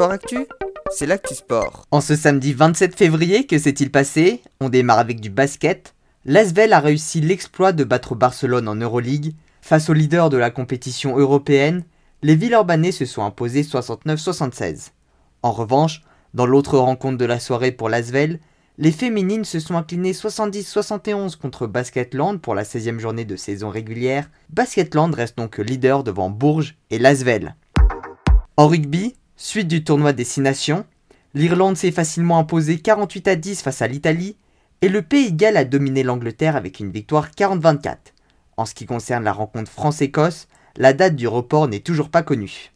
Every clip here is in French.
Sport Actu, c'est l'actu sport. En ce samedi 27 février, que s'est-il passé? On démarre avec du basket. L'Asvel a réussi l'exploit de battre Barcelone en Euroleague. Face au leader de la compétition européenne, les Villeurbanais se sont imposés 69-76. En revanche, dans l'autre rencontre de la soirée pour l'Asvel, les féminines se sont inclinées 70-71 contre Basketland pour la 16e journée de saison régulière. Basketland reste donc leader devant Bourges et l'Asvel. En rugby, suite du tournoi des Six Nations, l'Irlande s'est facilement imposée 48 à 10 face à l'Italie et le Pays Galles a dominé l'Angleterre avec une victoire 40-24. En ce qui concerne la rencontre France-Écosse, la date du report n'est toujours pas connue.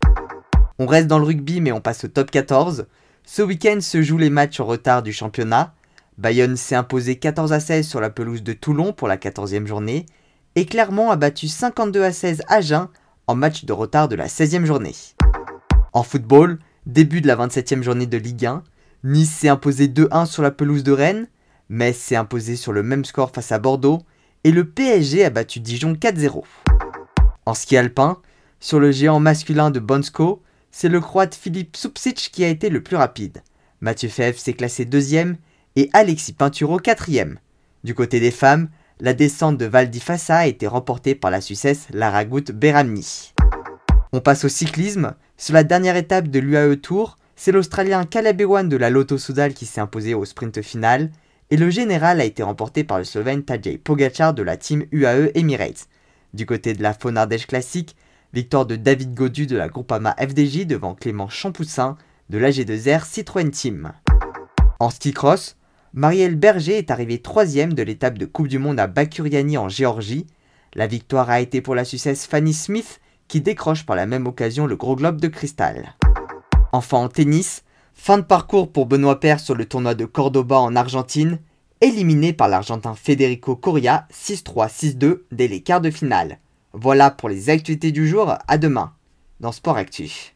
On reste dans le rugby mais on passe au top 14. Ce week-end se jouent les matchs en retard du championnat. Bayonne s'est imposé 14 à 16 sur la pelouse de Toulon pour la 14e journée et Clermont a battu 52 à 16 à Agen en match de retard de la 16e journée. En football, début de la 27e journée de Ligue 1, Nice s'est imposé 2-1 sur la pelouse de Rennes, Metz s'est imposé sur le même score face à Bordeaux, et le PSG a battu Dijon 4-0. En ski alpin, sur le géant masculin de Bonsko, c'est le croate Philippe Supsic qui a été le plus rapide. Mathieu Fèvre s'est classé deuxième et Alexis Pinturo quatrième. Du côté des femmes, la descente de Val di Fassa a été remportée par la Suissesse Lara Gut Beramni. On passe au cyclisme. Sur la dernière étape de l'UAE Tour, c'est l'Australien Caleb Ewan de la Lotto Soudal qui s'est imposé au sprint final, et le général a été remporté par le Slovène Tadej Pogacar de la team UAE Emirates. Du côté de la Faune Ardèche classique, victoire de David Godu de la Groupama FDJ devant Clément Champoussin de la G2R Citroën Team. En ski cross, Marielle Berger est arrivée troisième de l'étape de Coupe du Monde à Bakuriani en Géorgie. La victoire a été pour la Suissesse Fanny Smith qui décroche par la même occasion le gros globe de cristal. Enfin en tennis, fin de parcours pour Benoît Paire sur le tournoi de Cordoba en Argentine, éliminé par l'Argentin Federico Coria 6-3-6-2 dès les quarts de finale. Voilà pour les actualités du jour, à demain dans Sport Actu.